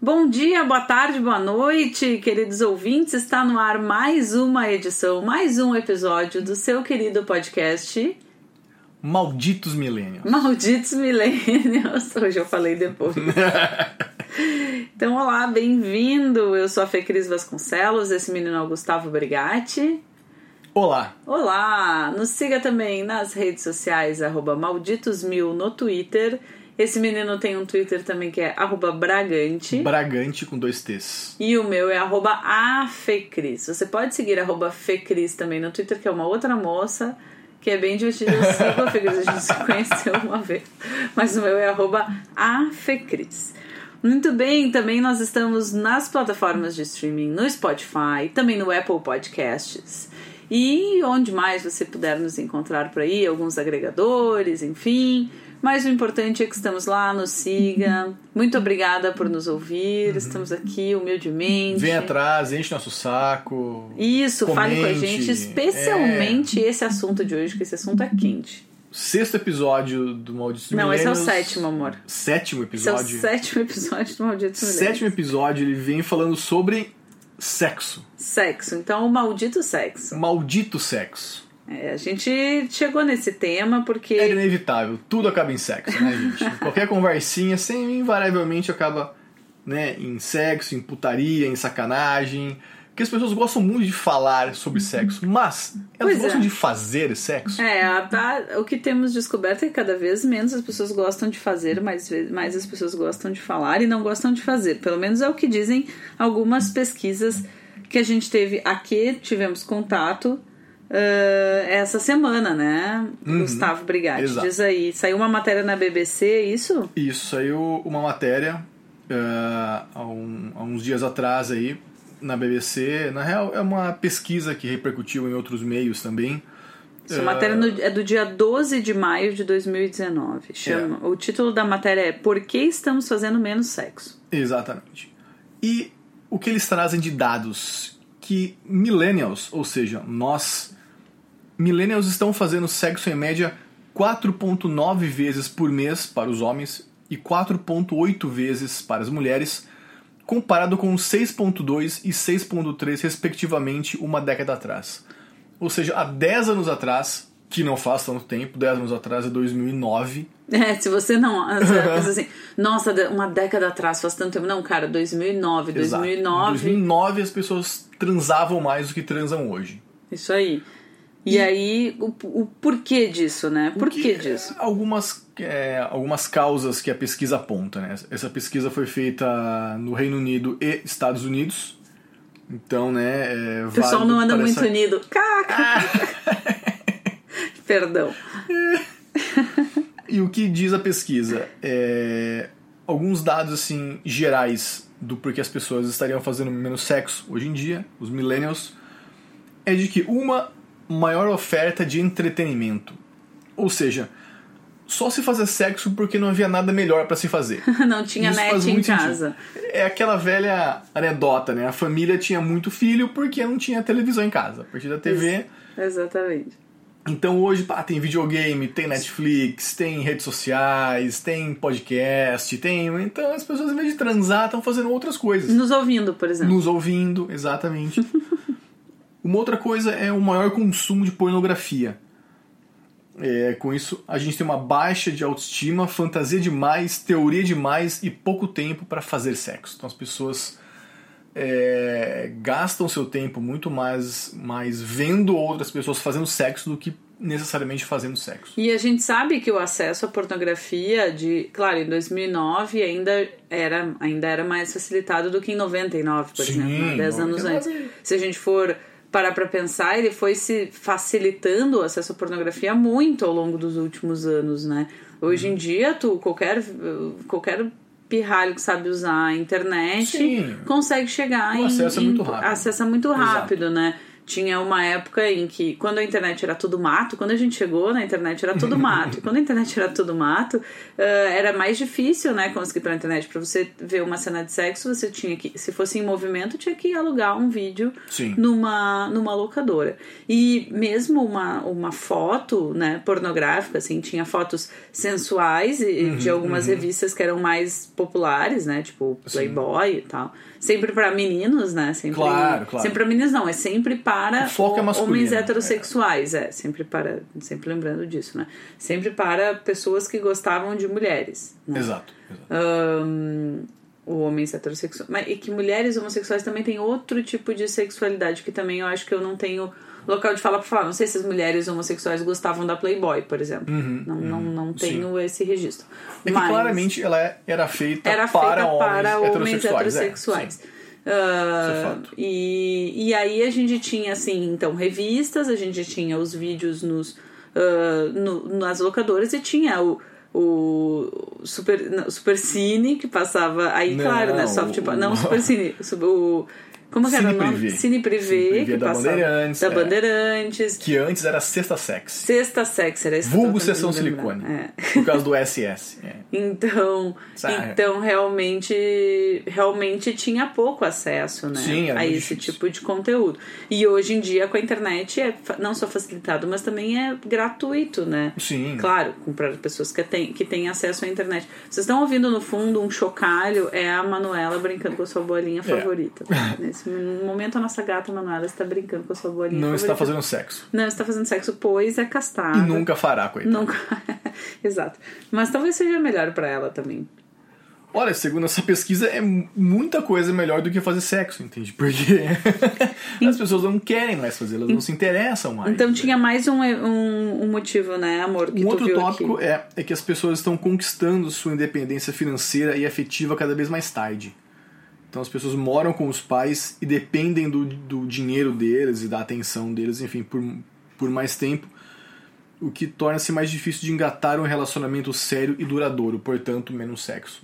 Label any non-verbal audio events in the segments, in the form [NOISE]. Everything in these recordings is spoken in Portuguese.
Bom dia, boa tarde, boa noite, queridos ouvintes. Está no ar mais uma edição, mais um episódio do seu querido podcast Malditos Millennials. Malditos Millennials. [LAUGHS] Hoje eu falei depois. [LAUGHS] então, olá, bem-vindo. Eu sou a Fê Cris Vasconcelos, esse menino é o Gustavo Brigatti. Olá. Olá! Nos siga também nas redes sociais, arroba malditosmil no Twitter. Esse menino tem um Twitter também que é arroba Bragante. Bragante com dois T's. E o meu é arroba afecris. Você pode seguir arroba fecris também no Twitter, que é uma outra moça, que é bem divertida. Eu [LAUGHS] sigo a Fecris, a gente se conheceu uma vez. Mas o meu é arroba afecris. Muito bem, também nós estamos nas plataformas de streaming, no Spotify, também no Apple Podcasts. E onde mais você puder nos encontrar por aí, alguns agregadores, enfim. Mas o importante é que estamos lá, nos siga. Muito obrigada por nos ouvir. Estamos aqui humildemente. Vem atrás, enche nosso saco. Isso, fale com a comente. gente, especialmente esse assunto de hoje, que esse assunto é quente. Sexto episódio do Malditos Não, esse é o sétimo, amor. Sétimo Esse é o episódio. sétimo episódio do Maldito. Sétimo episódio, ele vem falando sobre sexo. Sexo. Então, o maldito sexo. Maldito sexo. É, a gente chegou nesse tema porque. É inevitável, tudo acaba em sexo, né, gente? [LAUGHS] Qualquer conversinha sempre invariavelmente acaba né, em sexo, em putaria, em sacanagem. Porque as pessoas gostam muito de falar sobre sexo, mas elas Pois é. gostam de fazer sexo. É, a- a- o que temos descoberto é que cada vez menos as pessoas gostam de fazer, mais, mais as pessoas gostam de falar e não gostam de fazer. Pelo menos é o que dizem algumas pesquisas que a gente teve aqui, tivemos contato ah, essa semana, né? Gustavo Brigatti. exato. Diz aí, saiu uma matéria na BBC, é isso? Isso, saiu uma matéria eh, há, um- há uns dias atrás aí na BBC. Na real, é uma pesquisa que repercutiu em outros meios também. Essa matéria é do dia 12 de maio de 2019. Chama, O título da matéria é Por que estamos fazendo menos sexo? Exatamente. E o que eles trazem de dados? Que millennials, ou seja, nós, millennials estão fazendo sexo em média 4,9 vezes por mês para os homens e 4,8 vezes para as mulheres, comparado com 6,2 e 6,3 respectivamente uma década atrás. Ou seja, há 10 anos atrás, que não faz tanto tempo, 10 anos atrás é 2009, [LAUGHS] É, se você não. [LAUGHS] Pensa assim, nossa, uma década atrás faz tanto tempo. Não, cara, 2009, Exato. 2009. Em 2009 as pessoas transavam mais do que transam hoje. Isso aí. E, aí, o, o porquê disso, né? Por que disso? é, Algumas, é, algumas causas que a pesquisa aponta. Né? Essa pesquisa foi feita no Reino Unido e Estados Unidos. Então, né. É, O pessoal não anda muito unido. unido. Caca! [LAUGHS] Perdão. E o que diz a pesquisa? É, alguns dados assim gerais do porquê as pessoas estariam fazendo menos sexo hoje em dia, os millennials, é de que uma maior oferta de entretenimento. Ou seja, só se fazer sexo porque não havia nada melhor para se fazer. [LAUGHS] Não tinha Isso net em muito sentido. casa. É aquela velha anedota, né? A família tinha muito filho porque não tinha televisão em casa. A partir da TV, Exatamente. então hoje pá, tem videogame, tem Netflix, tem redes sociais, tem podcast, tem. Então as pessoas, em vez de transar, estão fazendo outras coisas. Nos ouvindo, por exemplo. Nos ouvindo, exatamente. [LAUGHS] Uma outra coisa é o maior consumo de pornografia. É, com isso, a gente tem uma baixa de autoestima, fantasia demais, teoria demais e pouco tempo para fazer sexo. Então as pessoas é, gastam seu tempo muito mais, mais vendo outras pessoas fazendo sexo do que necessariamente fazendo sexo. E a gente sabe que o acesso à pornografia de, claro, em 2009 ainda era, ainda era mais facilitado do que em 99, por Sim, exemplo, né? 10 anos 99. antes. Se a gente for parar pra pensar, ele foi se facilitando o acesso à pornografia muito ao longo dos últimos anos, né? Hoje Uhum. em dia, tu qualquer qualquer pirralho que sabe usar a internet Sim. consegue chegar O em, acesso é muito rápido. acessa muito Exato. rápido, né? Tinha uma época em que, quando a internet era tudo mato, quando a gente chegou na internet era tudo mato. e [LAUGHS] quando a internet era tudo mato, uh, era mais difícil, né, conseguir pela internet. Para você ver uma cena de sexo, você tinha que, se fosse em movimento, tinha que alugar um vídeo Sim. numa, numa locadora. E mesmo uma, uma foto, né, pornográfica, assim, tinha fotos sensuais e, Uhum, de algumas revistas que eram mais populares, né, tipo Playboy e tal. Sempre para meninos, né? Sempre, Claro, claro. Sempre para meninos não, é sempre para O foco é masculino, homens heterossexuais, é. sempre para, sempre lembrando disso, né? Sempre para pessoas que gostavam de mulheres. Né? Exato. exato. Ahn, o homens heterossexuais. Mas, e que mulheres homossexuais também têm outro tipo de sexualidade que também eu acho que eu não tenho local de fala pra falar. Não sei se as mulheres homossexuais gostavam da Playboy, por exemplo. não, não, não tenho esse registro. É que Mas claramente ela é- era feita era para feita homens para homens heterossexuais. é, heterossexuais. sim. Ah, Isso é fato. e, e aí a gente tinha assim, então, revistas, a gente tinha os vídeos nos, ah, no- nas locadoras e tinha o, o Super, não, Super Cine, que passava aí, Não, claro, né? Soft, [LAUGHS] o- não, Super Cine, o. Como que era o Cine nome? Cine Privé, Cine Privé da passava. Bandeirantes, Da é. Bandeirantes. Que antes era Sexta Sex. Sexta Sex, era isso Vulgo Sessão. Silicone. É. Por causa do SS. é. Então, então realmente, realmente tinha pouco acesso, né, Sim, a esse difícil. tipo de conteúdo. E hoje em dia com a internet é não só facilitado, mas também é gratuito, né? Sim. Claro, para pessoas que têm, que têm acesso à internet. Vocês estão ouvindo no fundo um chocalho, é a Manuela brincando com a sua bolinha favorita. Nesse [LAUGHS] momento a nossa gata Manuela está brincando com a sua bolinha Não favorita. está fazendo sexo. Não está fazendo sexo, pois é castrada. E nunca fará, coitado. Nunca. [LAUGHS] Exato. Mas talvez seja melhor pra ela também. Olha, segundo essa pesquisa, é mu- muita coisa melhor do que fazer sexo, entende? Porque [LAUGHS] as pessoas não querem mais fazer, elas não se interessam mais. Então tinha mais um, um, um motivo, né, amor, que Um outro tópico aqui. é, é que as pessoas estão conquistando sua independência financeira e afetiva cada vez mais tarde. Então as pessoas moram com os pais e dependem do, do dinheiro deles e da atenção deles, enfim, por, por mais tempo, o que torna-se mais difícil de engatar um relacionamento sério e duradouro, portanto, menos sexo.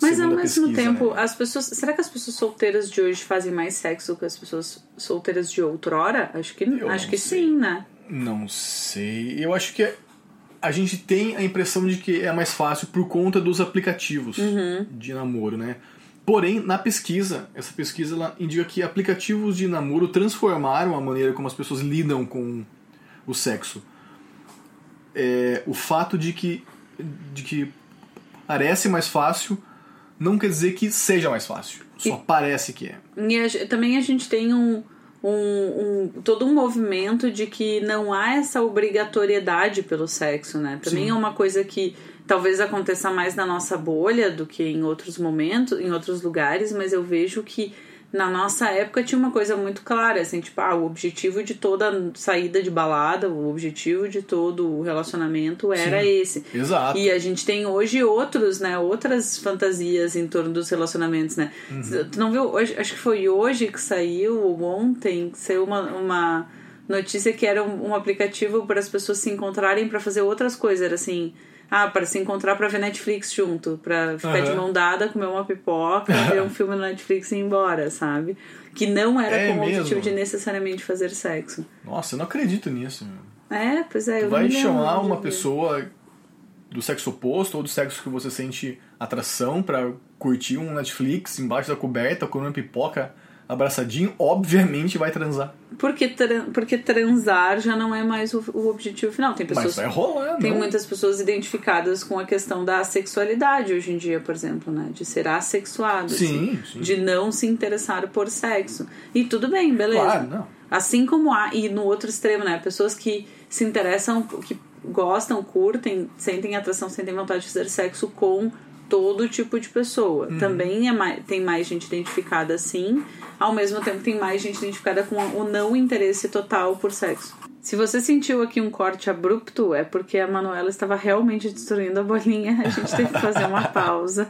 Mas Segundo ao mesmo pesquisa, tempo, né? as pessoas. Será que as pessoas solteiras de hoje fazem mais sexo que as pessoas solteiras de outrora? Acho que, Eu acho que sei. sim, né? Não sei. Eu acho que a gente tem a impressão de que é mais fácil por conta dos aplicativos Uhum. de namoro, né? Porém, na pesquisa, essa pesquisa ela indica que aplicativos de namoro transformaram a maneira como as pessoas lidam com o sexo. É, o fato de que, de que parece mais fácil não quer dizer que seja mais fácil. Só parece que é. E a também a gente tem um, um, um- todo um movimento de que não há essa obrigatoriedade pelo sexo, né? Também Sim. é uma coisa que talvez aconteça mais na nossa bolha do que em outros momentos, em outros lugares, mas eu vejo que na nossa época tinha uma coisa muito clara, assim, tipo, ah, o objetivo de toda saída de balada, o objetivo de todo o relacionamento era Sim. esse. Exato. E a gente tem hoje outros, né? Outras fantasias em torno dos relacionamentos, né? Uhum. Tu não viu? Hoje, acho que foi hoje que saiu, ou ontem, que saiu uma, uma notícia que era um, um aplicativo para as pessoas se encontrarem para fazer outras coisas. Era assim. Ah, para se encontrar para ver Netflix junto, para ficar de Aham. mão dada, comer uma pipoca, ver um filme no Netflix e ir embora, sabe? Que não era É com o objetivo de necessariamente fazer sexo. Nossa, eu não acredito nisso. Meu. É, pois é. Tu eu vai não chamar de uma pessoa do sexo oposto ou do sexo que você sente atração pra curtir um Netflix embaixo da coberta, comendo pipoca abraçadinho, obviamente vai transar. Porque, tran- porque transar já não é mais o, o objetivo final. Tem pessoas Mas vai rolar, Tem não? muitas pessoas identificadas com a questão da sexualidade hoje em dia, por exemplo, né? De ser assexuado. Sim, assim, sim. De não se interessar por sexo. E tudo bem, beleza. Claro, não. Assim como há, e no outro extremo, né? Pessoas que se interessam, que gostam, curtem, sentem atração, sentem vontade de fazer sexo com todo tipo de pessoa. Uhum. Também é mais, tem mais gente identificada assim, ao mesmo tempo tem mais gente identificada com o não interesse total por sexo. Se você sentiu aqui um corte abrupto, é porque a Manuela estava realmente destruindo a bolinha. A gente teve que fazer uma pausa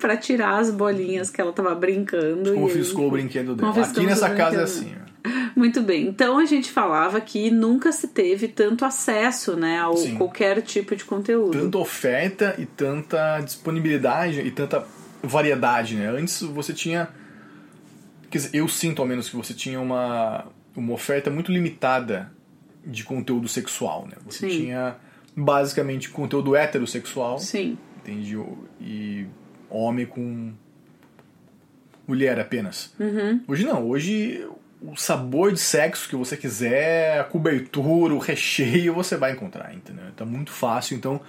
para tirar as bolinhas que ela estava brincando. aí- Confiscou o brinquedo dela. Aqui nessa casa é assim. Muito bem. Então a gente falava que nunca se teve tanto acesso, né, Sim. qualquer tipo de conteúdo. Tanta oferta e tanta disponibilidade e tanta variedade, né? Antes você tinha Quer dizer, eu sinto ao menos que você tinha uma, uma oferta muito limitada de conteúdo sexual, né? Você Sim. tinha basicamente conteúdo heterossexual, Sim. entende? E homem com mulher apenas. Uhum. Hoje não, hoje o sabor de sexo que você quiser, a cobertura, o recheio, você vai encontrar, entendeu? Tá muito fácil, então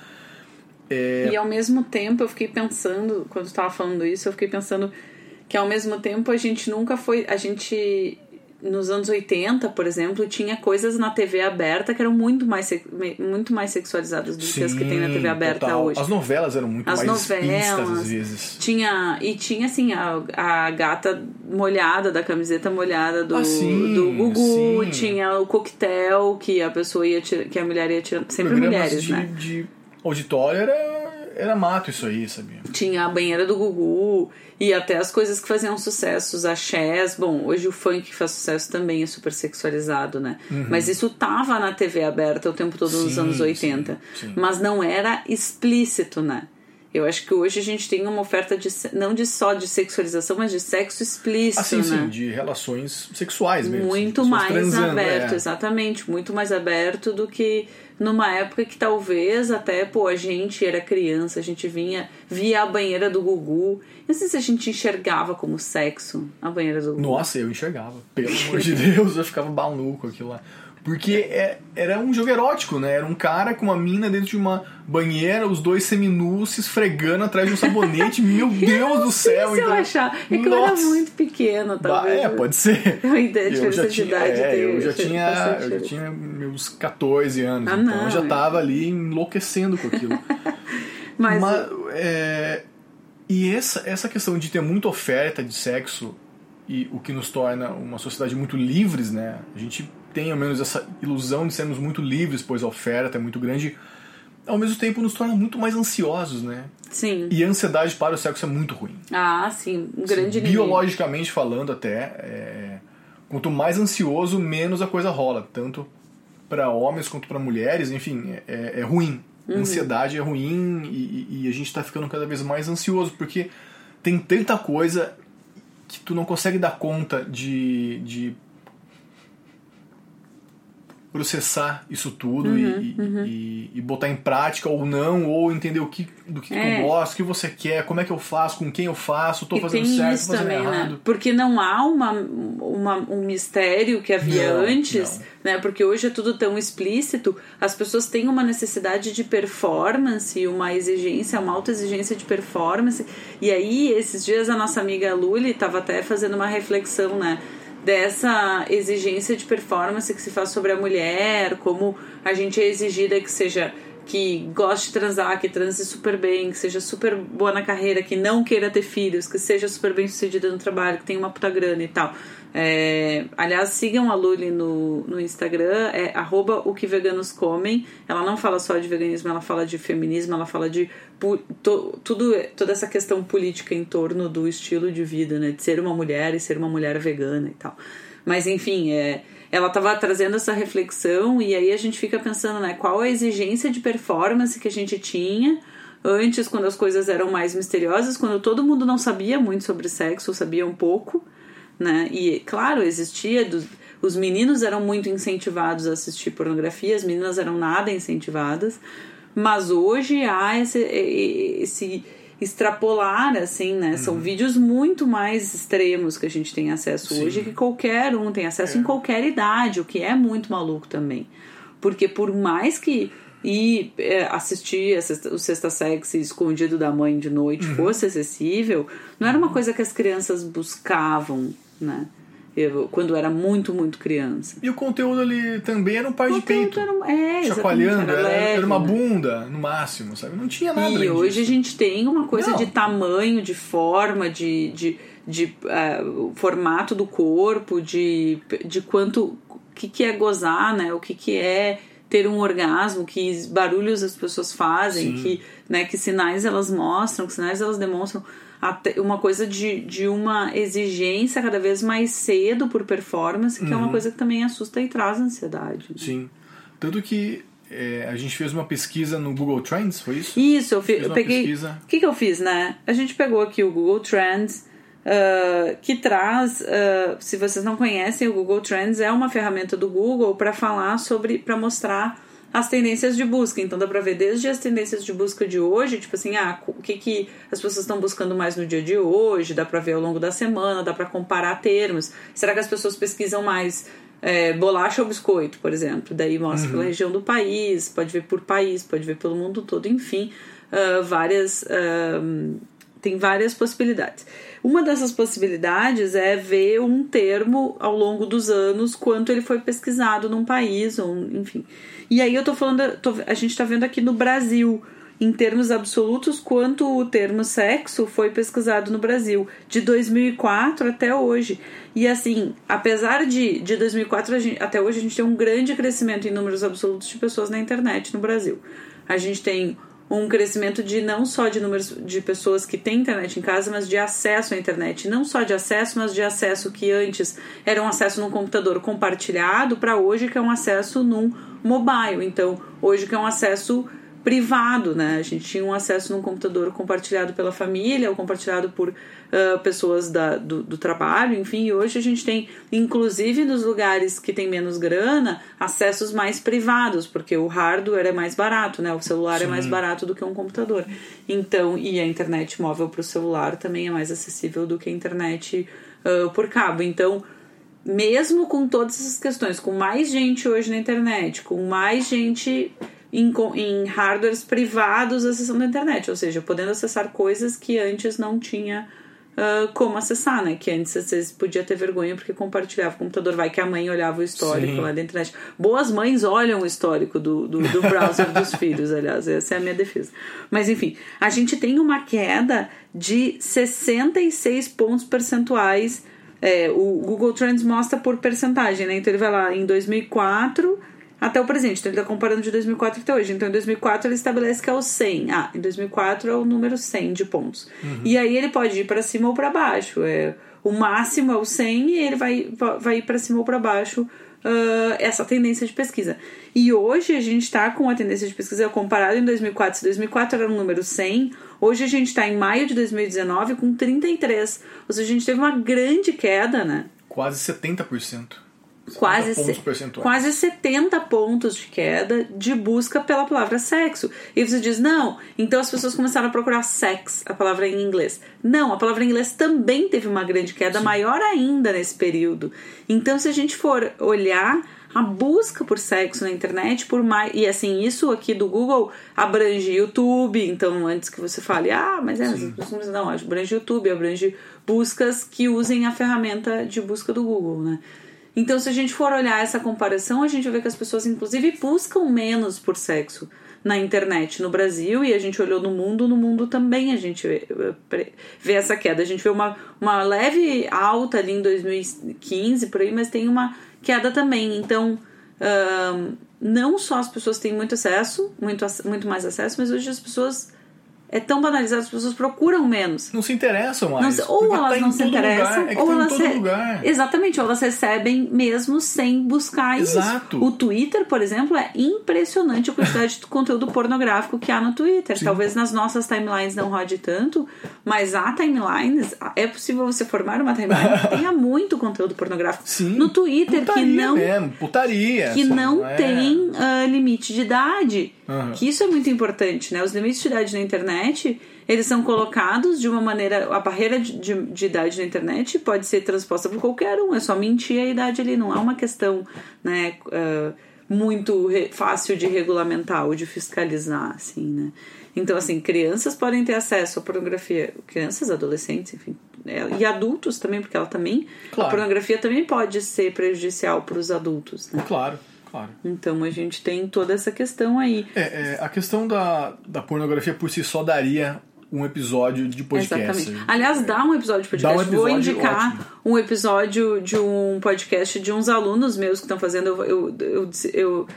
E ao mesmo tempo eu fiquei pensando, quando tu tava falando isso, eu fiquei pensando que ao mesmo tempo a gente nunca foi. A gente. Nos anos 80, por exemplo, tinha coisas na TV aberta que eram muito mais, muito mais sexualizadas do que as que tem na TV aberta total. hoje. As novelas eram muito As mais novelas. às vezes. Tinha. E tinha assim, a, a gata molhada, da camiseta molhada do, Ah, sim, do Gugu, sim. tinha o coquetel que a pessoa ia tirar, que a mulher ia tirando. Sempre Programas mulheres, de, né? de auditório era, era mato isso aí, sabia? Tinha a banheira do Gugu e até as coisas que faziam sucesso, os axés. Bom, hoje o funk que faz sucesso também é super sexualizado, né? Mas isso tava na TV aberta o tempo todo nos Uhum. Sim, anos 80. sim, sim. Mas não era explícito, né? Eu acho que hoje a gente tem uma oferta de não de só de sexualização, mas de sexo explícito, Assim, né? sim, de relações sexuais mesmo. muito assim, pessoas mais transando, aberto, é. exatamente, muito mais aberto do que numa época que talvez até, pô, a gente era criança, a gente vinha, via a banheira do Gugu. Não sei se a gente enxergava como sexo a banheira do Gugu. Nossa, eu enxergava. Pelo amor de [LAUGHS] Deus, eu ficava maluco aquilo lá. Porque é- era um jogo erótico, né? Era um cara com uma mina dentro de uma banheira, os dois seminus se esfregando atrás de um sabonete. [LAUGHS] Meu Deus do céu! Se eu então- achar, é que eu era Nossa. muito pequena, Ba- talvez. É, pode ser. [LAUGHS] Eu ainda Eu já tinha, idade é, eu já tinha, eu já tinha meus 14 anos, Ah, então não, eu já é. tava ali enlouquecendo com aquilo. [LAUGHS] Mas, Mas, é, e essa, essa questão de ter muita oferta de sexo e o que nos torna uma sociedade muito livres, né? A gente tem ao menos essa ilusão de sermos muito livres, pois a oferta é muito grande. Ao mesmo tempo nos torna muito mais ansiosos, né? sim. E a ansiedade para o sexo é muito ruim. Ah, sim, um grande inimigo. Biologicamente falando até, é, quanto mais ansioso, menos a coisa rola. Tanto para homens quanto para mulheres, enfim, é, é ruim. Uhum. Ansiedade é ruim e, e a gente está ficando cada vez mais ansioso, porque tem tanta coisa que tu não consegue dar conta de, de processar isso tudo Uhum, e, e- e botar em prática ou não, ou entender o que, do que, que É. tu gosta, o que você quer, como é que eu faço, com quem eu faço, tô E fazendo certo, tô fazendo também, errado. né? Porque não há uma, uma, um mistério que havia Não, antes, não. né? Porque hoje é tudo tão explícito, as pessoas têm uma necessidade de performance, uma exigência, uma alta exigência de performance. E aí, esses dias, a nossa amiga Luli estava até fazendo uma reflexão, né? Dessa exigência de performance que se faz sobre a mulher, como a gente é exigida que seja que goste de transar, que transe super bem, que seja super boa na carreira, que não queira ter filhos, que seja super bem sucedida no trabalho, que tenha uma puta grana e tal. É, aliás, sigam a Luli no, no Instagram, é arroba o que veganos comem. Ela não fala só de veganismo, ela fala de feminismo, ela fala de to- tudo, toda essa questão política em torno do estilo de vida, né? De ser uma mulher e ser uma mulher vegana e tal. Mas enfim, é, ela estava trazendo essa reflexão e aí a gente fica pensando, né? Qual a exigência de performance que a gente tinha antes, quando as coisas eram mais misteriosas, quando todo mundo não sabia muito sobre sexo, sabia um pouco, né? E claro, existia dos, os meninos eram muito incentivados a assistir pornografia, as meninas eram nada incentivadas, mas hoje há esse, esse extrapolar, assim, né? São vídeos muito mais extremos que a gente tem acesso Sim. hoje, que qualquer um tem acesso em qualquer idade, o que é muito maluco também. Porque por mais que ir é, assistir o Sexta Sexy escondido da mãe de noite fosse acessível, não era uma coisa que as crianças buscavam, né? Eu, quando era muito, muito criança. E o conteúdo ali também era um par de O conteúdo peito. era, é, exatamente, Chacoalhando, era, leve, era uma né? bunda, no máximo, sabe? Não tinha nada E hoje a disso. gente tem uma coisa Não. de tamanho, de forma, de, de, de eh, formato do corpo, de, de quanto. O que, que é gozar, né? O que, que é ter um orgasmo, que barulhos as pessoas fazem, Sim. que, né, que sinais elas mostram, que sinais elas demonstram. Uma coisa de, de uma exigência cada vez mais cedo por performance, que é uma coisa que também assusta e traz ansiedade. né? Uhum. Sim. Tanto que é, a gente fez uma pesquisa no Google Trends, foi isso? Isso, eu, fi- eu peguei. O que, que eu fiz, né? A gente pegou aqui o Google Trends, uh, que traz, uh, se vocês não conhecem, o Google Trends é uma ferramenta do Google para falar sobre, para mostrar as tendências de busca. Então dá para ver desde as tendências de busca de hoje, tipo assim, ah, o que, que as pessoas estão buscando mais no dia de hoje, dá para ver ao longo da semana, dá para comparar termos. Será que as pessoas pesquisam mais é, bolacha ou biscoito, por exemplo? Daí mostra uhum. pela região do país, pode ver por país, pode ver pelo mundo todo, enfim, uh, várias. Uh, tem várias possibilidades. Uma dessas possibilidades é ver um termo ao longo dos anos, quanto ele foi pesquisado num país, ou enfim. E aí eu tô falando, tô, a gente tá vendo aqui no Brasil, em termos absolutos, quanto o termo sexo foi pesquisado no Brasil, de 2004 até hoje. E assim, apesar de, de 2004 gente, até hoje, a gente tem um grande crescimento em números absolutos de pessoas na internet no Brasil. A gente tem um crescimento de não só de números de pessoas que têm internet em casa, mas de acesso à internet. Não só de acesso, mas de acesso que antes era um acesso num computador compartilhado para hoje que é um acesso num mobile. Então, hoje que é um acesso privado, né? A gente tinha um acesso num computador compartilhado pela família ou compartilhado por uh, pessoas da, do, do, trabalho, enfim. E hoje a gente tem, inclusive nos lugares que tem menos grana, acessos mais privados, porque o hardware é mais barato, né? O celular Sim. é mais barato do que um computador. Então, e a internet móvel para o celular também é mais acessível do que a internet uh, por cabo. Então, mesmo com todas essas questões, com mais gente hoje na internet, com mais gente em, em hardwares privados acessando a internet, ou seja, podendo acessar coisas que antes não tinha uh, como acessar, né? Que antes vocês podia ter vergonha porque compartilhava o computador, vai que a mãe olhava o histórico Sim. lá da internet. Boas mães olham o histórico do, do, do [LAUGHS] browser dos filhos, aliás, essa é a minha defesa. Mas enfim, a gente tem uma queda de 66 pontos percentuais. É, o Google Trends mostra por percentagem, né? Então ele vai lá em 2004 até o presente. Então ele está comparando de 2004 até hoje. Então em 2004 ele estabelece que é o 100. Ah, em 2004 é o número 100 de pontos. Uhum. E aí ele pode ir para cima ou para baixo. É, o máximo é o 100 e ele vai, vai ir para cima ou para baixo uh, essa tendência de pesquisa. E hoje a gente está com a tendência de pesquisa comparado em 2004. Se 2004 era o número 100, hoje a gente está em maio de 2019 com 33. Ou seja, a gente teve uma grande queda, né? Quase 70% quase, quase 70 pontos de queda de busca pela palavra sexo. E você diz, não, então as pessoas começaram a procurar sex, a palavra em inglês. Não, a palavra em inglês também teve uma grande queda, Sim. maior ainda nesse período. Então, se a gente for olhar a busca por sexo na internet, por mais. E assim, isso aqui do Google abrange YouTube, então antes que você fale, ah, mas é, não, abrange YouTube, abrange buscas que usem a ferramenta de busca do Google, né? Então, se a gente for olhar essa comparação, a gente ver que as pessoas, inclusive, buscam menos por sexo na internet no Brasil e a gente olhou no mundo, no mundo também a gente vê, vê, essa queda. A gente vê uma, uma leve alta ali em 2015, por aí, mas tem uma queda também. Então, não só as pessoas têm muito acesso, muito, muito mais acesso, mas hoje as pessoas é tão banalizado, as pessoas procuram menos. Não se interessam mais. Não, ou elas tá não se interessam, é ou tá elas. Re... Exatamente, ou elas recebem mesmo sem buscar Exato. isso. O Twitter, por exemplo, é impressionante a quantidade de [LAUGHS] conteúdo pornográfico que há no Twitter. Sim. Talvez nas nossas timelines não rode tanto, mas há timelines, é possível você formar uma timeline que [LAUGHS] tenha muito conteúdo pornográfico. Sim. No Twitter, putaria que não. Mesmo, putaria. Que não é. tem uh, limite de idade. Uhum. Que isso é muito importante, né? Os limites de idade na internet, eles são colocados de uma maneira... A barreira de, de, de, idade na internet pode ser transposta por qualquer um. É só mentir a idade ali. Não é uma questão, né... Uh, muito fácil de regulamentar ou de fiscalizar, assim, né? Então, assim, crianças podem ter acesso à pornografia, crianças, adolescentes, enfim, é, e adultos também, porque ela também, claro. a pornografia também pode ser prejudicial para os adultos, né? Claro. Claro. Então a gente tem toda essa questão aí. É, é, a questão da, da pornografia por si só daria um episódio de podcast. Exatamente. Aliás, dá um episódio de podcast. Um episódio Vou indicar ótimo. um episódio de um podcast de uns alunos meus que estão fazendo. Eu, eu, eu, eu,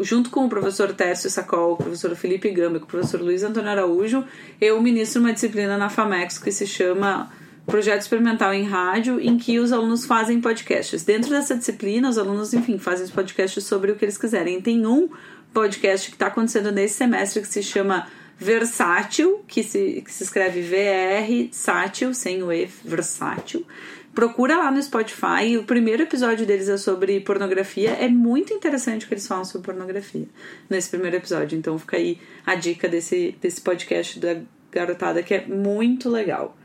junto com o professor Tércio Sacol, o professor Felipe Gamba, com o professor Luiz Antônio Araújo, eu ministro uma disciplina na FAMEX que se chama projeto experimental em rádio em que os alunos fazem podcasts. Dentro dessa disciplina, os alunos, enfim, fazem podcasts sobre o que eles quiserem. Tem um podcast que está acontecendo nesse semestre que se chama Versátil, que se, que se escreve VR, sátil, sem o E, versátil. Procura lá no Spotify. O primeiro episódio deles é sobre pornografia. É muito interessante que eles falam sobre pornografia nesse primeiro episódio. Então fica aí a dica desse, desse podcast da garotada que é muito legal.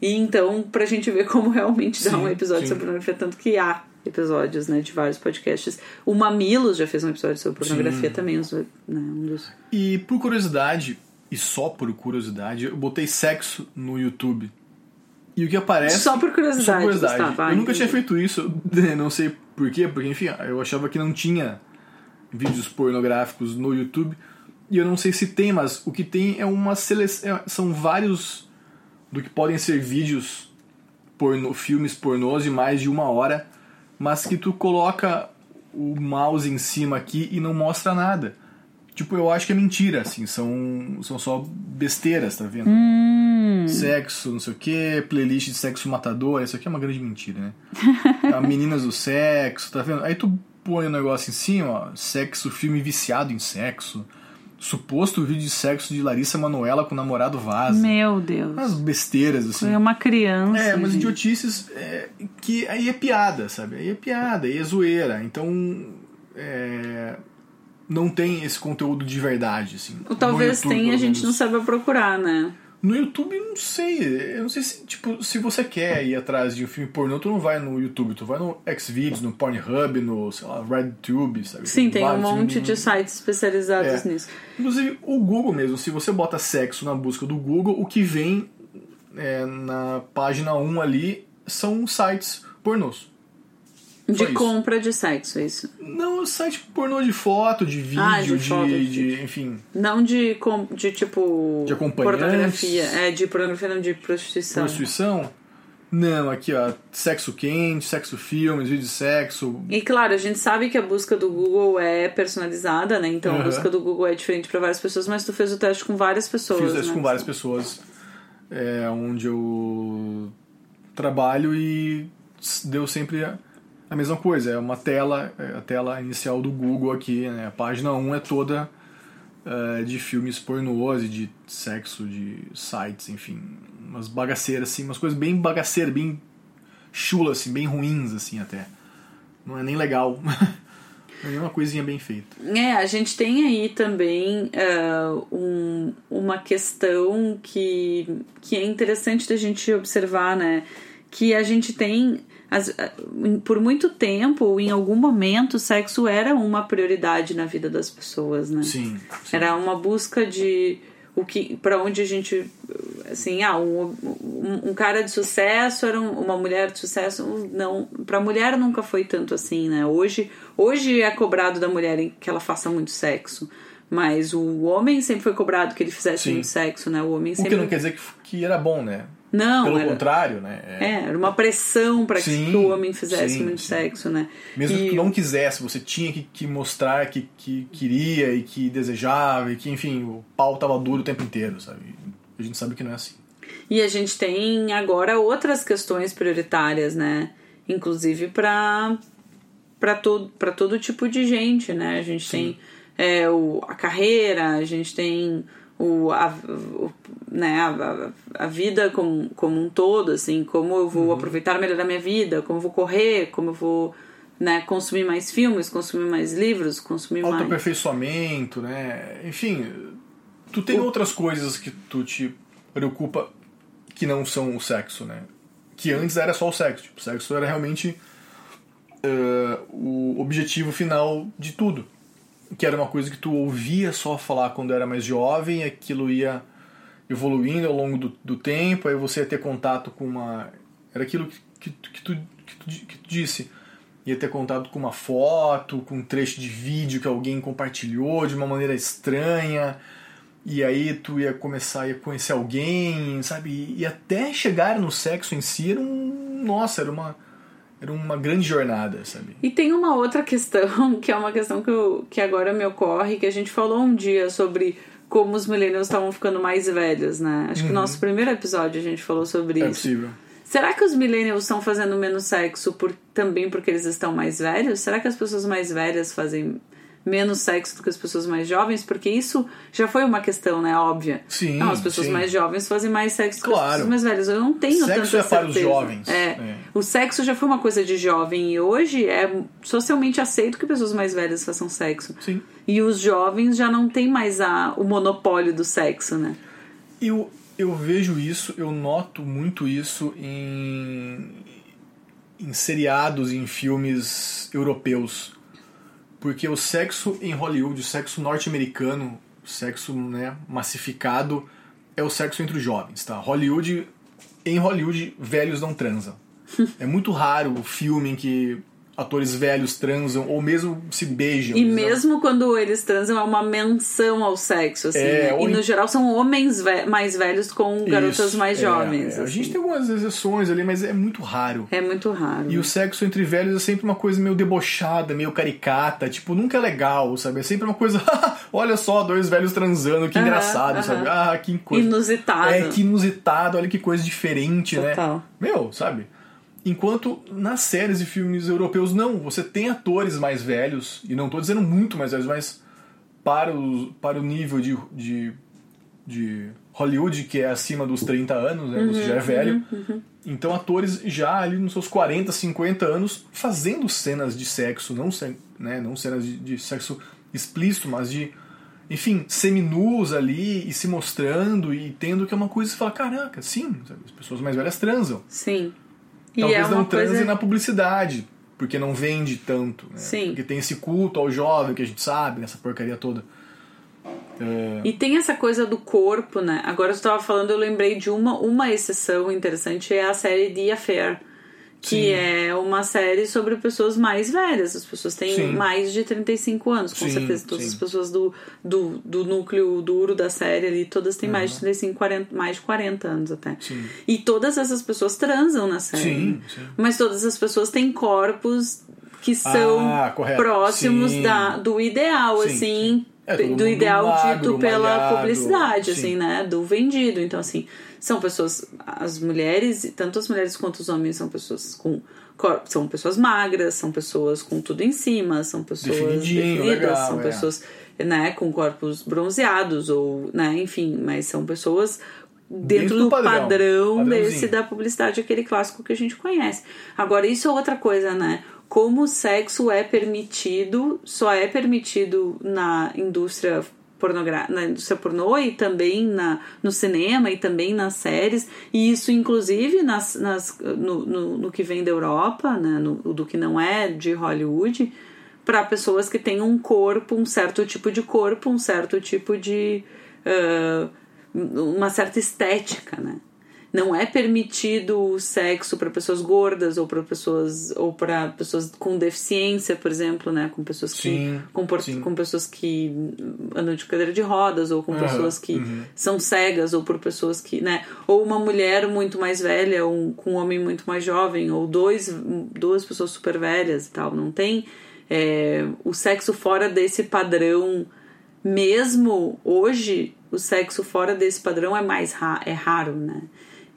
E então, pra gente ver como realmente dá Sim, um episódio sim. sobre pornografia, tanto que há episódios, né, de vários podcasts. O Mamilos já fez um episódio sobre pornografia Sim. também, né, um dos... E por curiosidade, e só por curiosidade, eu botei sexo no YouTube. E o que aparece. Só por curiosidade, Só por curiosidade. Gustavo, eu nunca entendi. tinha feito isso, [LAUGHS] não sei porquê, porque enfim, eu achava que não tinha vídeos pornográficos no YouTube. E eu não sei se tem, mas o que tem é uma seleção. São vários do que podem ser vídeos porno, filmes pornôs de mais de uma hora, mas que tu coloca o mouse em cima aqui e não mostra nada. Tipo, eu acho que é mentira, assim, são, são só besteiras, tá vendo? Sexo, não sei o que, playlist de sexo matador, isso aqui é uma grande mentira, né? [LAUGHS] A Meninas do Sexo, tá vendo? Aí tu põe o negócio em cima, ó, sexo, filme viciado em sexo, suposto vídeo de sexo de Larissa Manoela com o namorado vaza. Meu Deus. Umas besteiras, assim. Foi uma criança. É, umas gente. idiotices é, que aí é piada, sabe? Aí é piada, aí é zoeira. Então, é, não tem esse conteúdo de verdade, assim. Ou talvez No YouTube, tenha, a gente não saiba procurar, né? No YouTube, não sei. Eu não sei se, tipo, se você quer ir atrás de um filme pornô, tu não vai no YouTube, tu vai no Xvideos, no Pornhub, no, sei lá, RedTube, sabe? Sim, tem um vários, monte de sites especializados É. nisso. Inclusive, o Google mesmo, se você bota sexo na busca do Google, o que vem é, na página 1 ali são sites pornôs. De compra de sexo, é isso. Não, site pornô de foto, de vídeo, Ah, de de, foto, de de- enfim. Não de, com- de tipo. De. Pornografia. É, de pornografia, não de prostituição. Prostituição? Não, aqui ó, sexo quente, sexo filmes, vídeo de sexo. E claro, a gente sabe que a busca do Google é personalizada, né? Então a Aham. busca do Google é diferente para várias pessoas, mas tu fez o teste com várias pessoas. Fiz isso né? com várias pessoas é, onde eu trabalho e deu sempre a, a mesma coisa. É uma tela, é a tela inicial do Google aqui, né? A página 1 é toda é, de filmes pornôs e de sexo, de sites, enfim. Umas bagaceiras, assim, umas coisas bem bagaceiras, bem chulas, assim, bem ruins, assim, até. Não é nem legal. [LAUGHS] É uma coisinha bem feita. É, a gente tem aí também ah, um- uma questão que, que é interessante da gente observar, né? Que a gente tem, as- ah, por muito tempo, em algum momento, o sexo era uma prioridade na vida das pessoas, né? Sim. sim. Era uma busca de o que para onde a gente assim ah um, um, um cara de sucesso era um- uma mulher de sucesso não para mulher nunca foi tanto assim né hoje hoje é cobrado da mulher que ela faça muito sexo mas o homem sempre foi cobrado que ele fizesse Sim. muito sexo né o homem O que sempre não quer dizer que, que era bom, né? Não Pelo era, contrário, né? É- é, era uma pressão para que Sim, o homem fizesse sim, muito sim. sexo né Mesmo E que não quisesse, você tinha que, que mostrar que, que queria e que desejava e que, enfim, o pau tava duro o tempo inteiro, sabe? A gente sabe que não é assim. E a gente tem agora outras questões prioritárias, né? Inclusive para para todo para todo tipo de gente, né? A gente tem é, o, a carreira, a gente tem o, a, o- né, a, a, vida como, como um todo, assim, como eu vou aproveitar melhor a minha vida, como eu vou correr, como eu vou né, consumir mais filmes, consumir mais livros, consumir mais. Autoaperfeiçoamento, né? Enfim, tu tem outras coisas que tu te preocupa que não são o sexo, né? Que antes era só o sexo. Tipo, o sexo era realmente eh, o objetivo final de tudo. Que era uma coisa que tu ouvia só falar quando era mais jovem, aquilo ia evoluindo ao longo do, do tempo, aí você ia ter contato com uma. Era aquilo que, que, que, tu, que, tu, que tu disse. Ia ter contato com uma foto, com um trecho de vídeo que alguém compartilhou de uma maneira estranha, e aí tu ia começar a conhecer alguém, sabe? E até chegar no sexo em si era um. Nossa, era uma. Era uma grande jornada, sabe? E tem uma outra questão, [LAUGHS] que é uma questão que, eu, que agora me ocorre, que a gente falou um dia sobre como os millennials estavam ficando mais velhos, né? Acho que no nosso primeiro episódio a gente falou sobre Uhum. É isso. possível. Será que os millennials estão fazendo menos sexo por, também porque eles estão mais velhos? Será que as pessoas mais velhas fazem menos sexo do que as pessoas mais jovens, porque isso já foi uma questão, né, óbvia. Sim, Não, as pessoas sim. mais jovens fazem mais sexo do que Claro. as pessoas mais velhas. Eu não tenho Sexo tanta é para os certeza. jovens. É. É. O sexo já foi uma coisa de jovem e hoje é socialmente aceito que pessoas mais velhas façam sexo. Sim. E os jovens já não têm mais a, o monopólio do sexo, né? Eu, eu vejo isso, eu noto muito isso em, em seriados, em filmes europeus. Porque o sexo em Hollywood, o sexo norte-americano, o sexo né, massificado, é o sexo entre os jovens, tá? Hollywood, em Hollywood, velhos não transam. [LAUGHS] É muito raro o filme em que atores velhos transam ou mesmo se beijam. E eles não- mesmo quando eles transam, é uma menção ao sexo, assim, É, né? E no geral são homens ve- mais velhos com garotas Isso, mais é, jovens. é. A assim. gente tem algumas exceções ali, mas é muito raro. É muito raro. E o sexo entre velhos é sempre uma coisa meio debochada, meio caricata, tipo, nunca é legal, sabe? É sempre uma coisa, [LAUGHS] olha só, dois velhos transando, que engraçado, aham. sabe? Ah, que coisa. Inusitado. É, que inusitado, olha que coisa diferente, Total. né? Meu, sabe? Enquanto nas séries e filmes europeus, não, você tem atores mais velhos, e não tô dizendo muito mais velhos, mas para o, para o nível de, de, de Hollywood, que é acima dos 30 anos, né? Você já é velho. Então, atores já ali nos seus 40, 50 anos fazendo cenas de sexo, não, né, não cenas de, de sexo explícito, mas de, enfim, seminus ali e se mostrando e tendo que é uma coisa que você fala: caraca, sim, as pessoas mais velhas transam. Sim. Talvez é não transem coisa... na publicidade, porque não vende tanto. Né? Sim. Porque tem esse culto ao jovem que a gente sabe, nessa porcaria toda. É, E tem essa coisa do corpo, né? Agora você estava falando, eu lembrei de uma, uma exceção interessante, é a série The Affair. Que Sim. é uma série sobre pessoas mais velhas. As pessoas têm Sim. mais de 35 anos, com Sim, certeza. Todas as pessoas do, do, do núcleo duro da série ali, todas têm mais de 35, 40, mais de 40 anos até. Sim. E todas essas pessoas transam na série. Mas todas as pessoas têm corpos que são Ah, próximos da, do ideal, Sim, assim. sim. É, do ideal magro, dito pela malhado, publicidade, sim. assim, né? Do vendido. Então, assim, são pessoas. As mulheres, tanto as mulheres quanto os homens, são pessoas com. São pessoas magras, são pessoas com tudo em cima, são pessoas definidas, legal, são é. pessoas né, com corpos bronzeados, ou, né, enfim, mas são pessoas dentro, Dentro do, padrão, padrão desse da publicidade, aquele clássico que a gente conhece. Agora, isso é outra coisa, né? Como o sexo é permitido, só é permitido na indústria na indústria pornô e também na, no cinema e também nas séries. E isso inclusive nas, nas, no, no, no que vem da Europa né, no, do que não é de Hollywood para pessoas que têm um corpo um certo tipo de corpo um certo tipo de ah, uma certa estética né não é permitido o sexo para pessoas gordas ou para pessoas ou para pessoas com deficiência, por exemplo, né, com pessoas que Sim, sim. com pessoas que andam de cadeira de rodas ou com Aham, pessoas que uhum. são cegas ou por pessoas que, né, ou uma mulher muito mais velha ou com um homem muito mais jovem ou dois duas pessoas super velhas e tal, não tem é, o sexo fora desse padrão mesmo hoje o sexo fora desse padrão é mais ra é raro, né?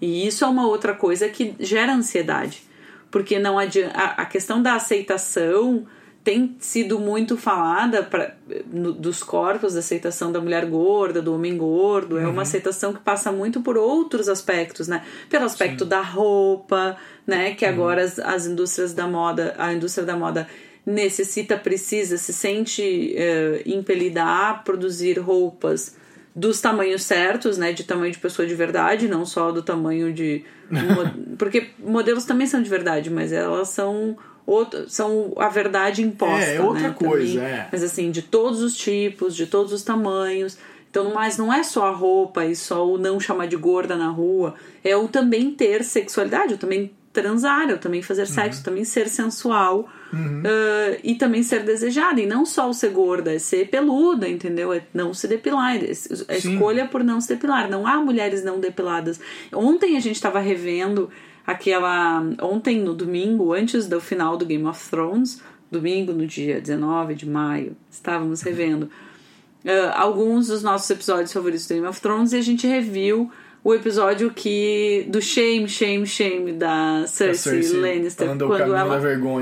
E isso é uma outra coisa que gera ansiedade. Porque não adianta. A, a questão da aceitação tem sido muito falada pra, no, dos corpos, da aceitação da mulher gorda, do homem gordo. É uma aceitação que passa muito por outros aspectos, né? Pelo aspecto da roupa, né? Que agora as, as indústrias da moda, a indústria da moda necessita, precisa, se sente eh, impelida a produzir roupas dos tamanhos certos, né, de tamanho de pessoa de verdade, não só do tamanho de [LAUGHS] porque modelos também são de verdade, mas elas são outra, são a verdade imposta, É, é outra né, coisa, também. é. Mas assim, de todos os tipos, de todos os tamanhos. Então, mas não é só a roupa e só o não chamar de gorda na rua, é o também ter sexualidade, o também transar, eu também fazer sexo, também ser sensual ah, e também ser desejada. E não só o ser gorda, é ser peluda, entendeu? É não se depilar. É a Sim. escolha por não se depilar. Não há mulheres não depiladas. Ontem a gente estava revendo aquela. Ontem, no domingo, antes do final do Game of Thrones, domingo, no dia 19 de maio, estávamos revendo ah, alguns dos nossos episódios favoritos do Game of Thrones e a gente reviu o episódio que do shame, shame, shame da Cersei, Cersei Lannister, quando ela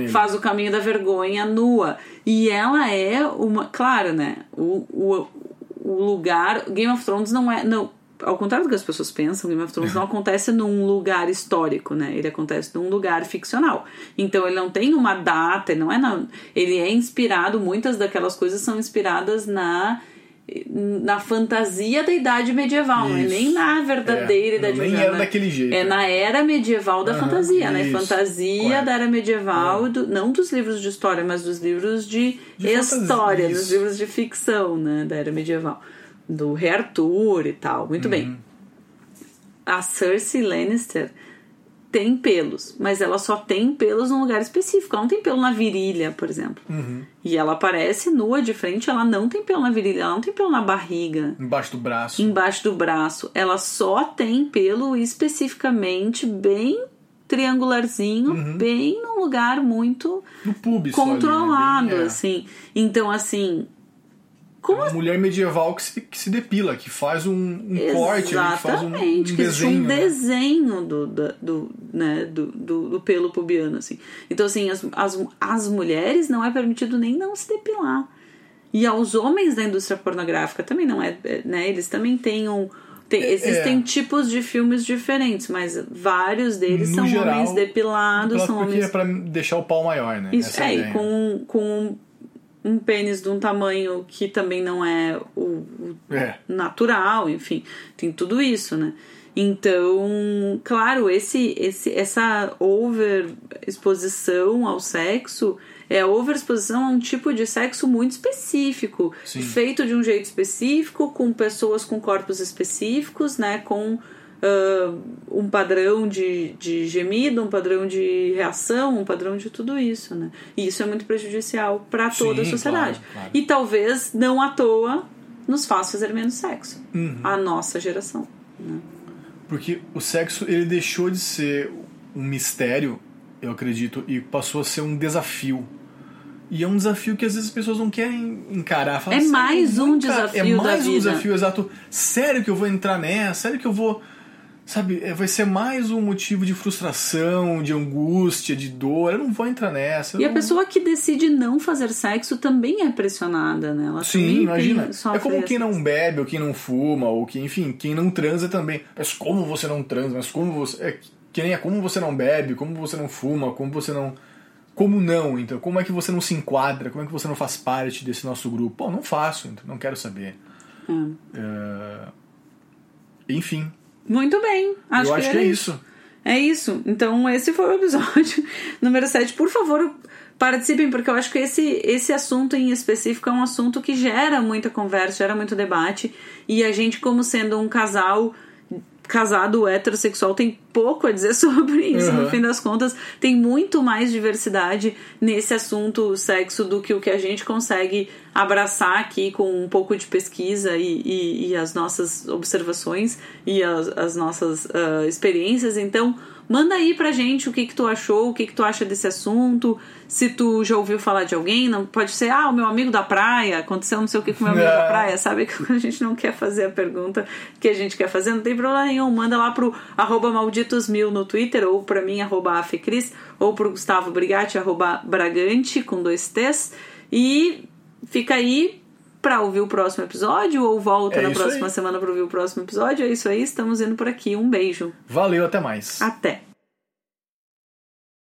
faz o caminho da vergonha nua. E ela é uma, claro, né? O, o, o lugar, Game of Thrones não é, não, ao contrário do que as pessoas pensam, Game of Thrones não [LAUGHS] acontece num lugar histórico, né? Ele acontece num lugar ficcional. Então ele não tem uma data, não é na, ele é inspirado, muitas daquelas coisas são inspiradas na na fantasia da idade medieval, não é nem na verdadeira É, idade nem medieval. era né? daquele jeito, É né? na era medieval da Aham, fantasia, né? isso. Fantasia Correto. da era medieval, do- não dos livros de história, mas dos livros de, De história, fantasia, dos livros de ficção, né? Da era medieval. Do Rei Arthur e tal. Muito Uhum. bem. A Cersei Lannister tem pelos, mas ela só tem pelos num lugar específico. Ela não tem pelo na virilha, por exemplo. Uhum. E ela aparece nua de frente, ela não tem pelo na virilha, ela não tem pelo na barriga, Embaixo do braço. embaixo do braço. Ela só tem pelo especificamente bem triangularzinho, Uhum. bem num lugar muito No só ali, né? controlado, é. assim. Então, assim, como Uma mulher medieval que se, que se depila, que faz um, um corte, ali, que faz um, um Exatamente, que desenho. um né? desenho do, da- do, né, do, do, do pelo pubiano, assim. Então, assim, as, as, as mulheres não é permitido nem não se depilar. E aos homens da indústria pornográfica também não é, é, né? Eles também têm um... tem- existem é. tipos de filmes diferentes, mas vários deles No são geral, homens depilados, são homens é pra deixar o pau maior, né? isso Essa é é, e com, com um pênis de um tamanho que também não é o, o É. natural, enfim, tem tudo isso, né? Então, claro, esse, esse, essa overexposição ao sexo é a overexposição a um tipo de sexo muito específico, Sim. feito de um jeito específico, com pessoas com corpos específicos, né? Com ah, um padrão de, de gemido, um padrão de reação, um padrão de tudo isso, né? E isso é muito prejudicial para toda a Sim, sociedade. claro, claro. E talvez não à toa nos faz fazer menos sexo. Uhum. A nossa geração. Porque o sexo ele deixou de ser um mistério, eu acredito, e passou a ser um desafio. E é um desafio que às vezes as pessoas não querem encarar. Falam, É "Sério, mais um desafio É da mais um vida." desafio, exato. Sério que eu vou entrar nessa? Sério que eu vou. Sabe, é, vai ser mais um motivo de frustração, de angústia, de dor. Eu não vou entrar nessa. E a não- pessoa que decide não fazer sexo também é pressionada, né? Ela Sim, imagina. Tem, é como quem não bebe, ou quem não fuma, ou quem, enfim, quem não transa também. Mas como você não transa? Mas como você. É, que nem é como você não bebe, como você não fuma, como você não. Como não, então? Como é que você não se enquadra? Como é que você não faz parte desse nosso grupo? Pô, não faço, então não quero saber. Hum. É, Enfim, Muito bem. Acho eu que acho que é isso. É isso. Então, esse foi o episódio [LAUGHS] número 7. Por favor, participem, porque eu acho que esse, esse assunto em específico é um assunto que gera muita conversa, gera muito debate. E a gente, como sendo um casal casado heterossexual tem pouco a dizer [LAUGHS] sobre isso, Uhum. no fim das contas, tem muito mais diversidade nesse assunto sexo do que o que a gente consegue abraçar aqui com um pouco de pesquisa e, e, e as nossas observações e as, as nossas ah, experiências. Então, manda aí pra gente o que, que tu achou, o que, que tu acha desse assunto, se tu já ouviu falar de alguém, não pode ser, ah, o meu amigo da praia, aconteceu não sei o que com o meu amigo da É. praia, sabe que a gente não quer fazer a pergunta que a gente quer fazer, não tem problema nenhum, manda lá pro arroba malditosmil no Twitter, ou pra mim, arroba afecris, ou pro Gustavo Brigatti, arroba bragante, com dois T's, e fica aí pra ouvir o próximo episódio, ou volta É na próxima aí. semana pra ouvir o próximo episódio, é isso aí, estamos indo por aqui, um beijo, Valeu, até mais. até!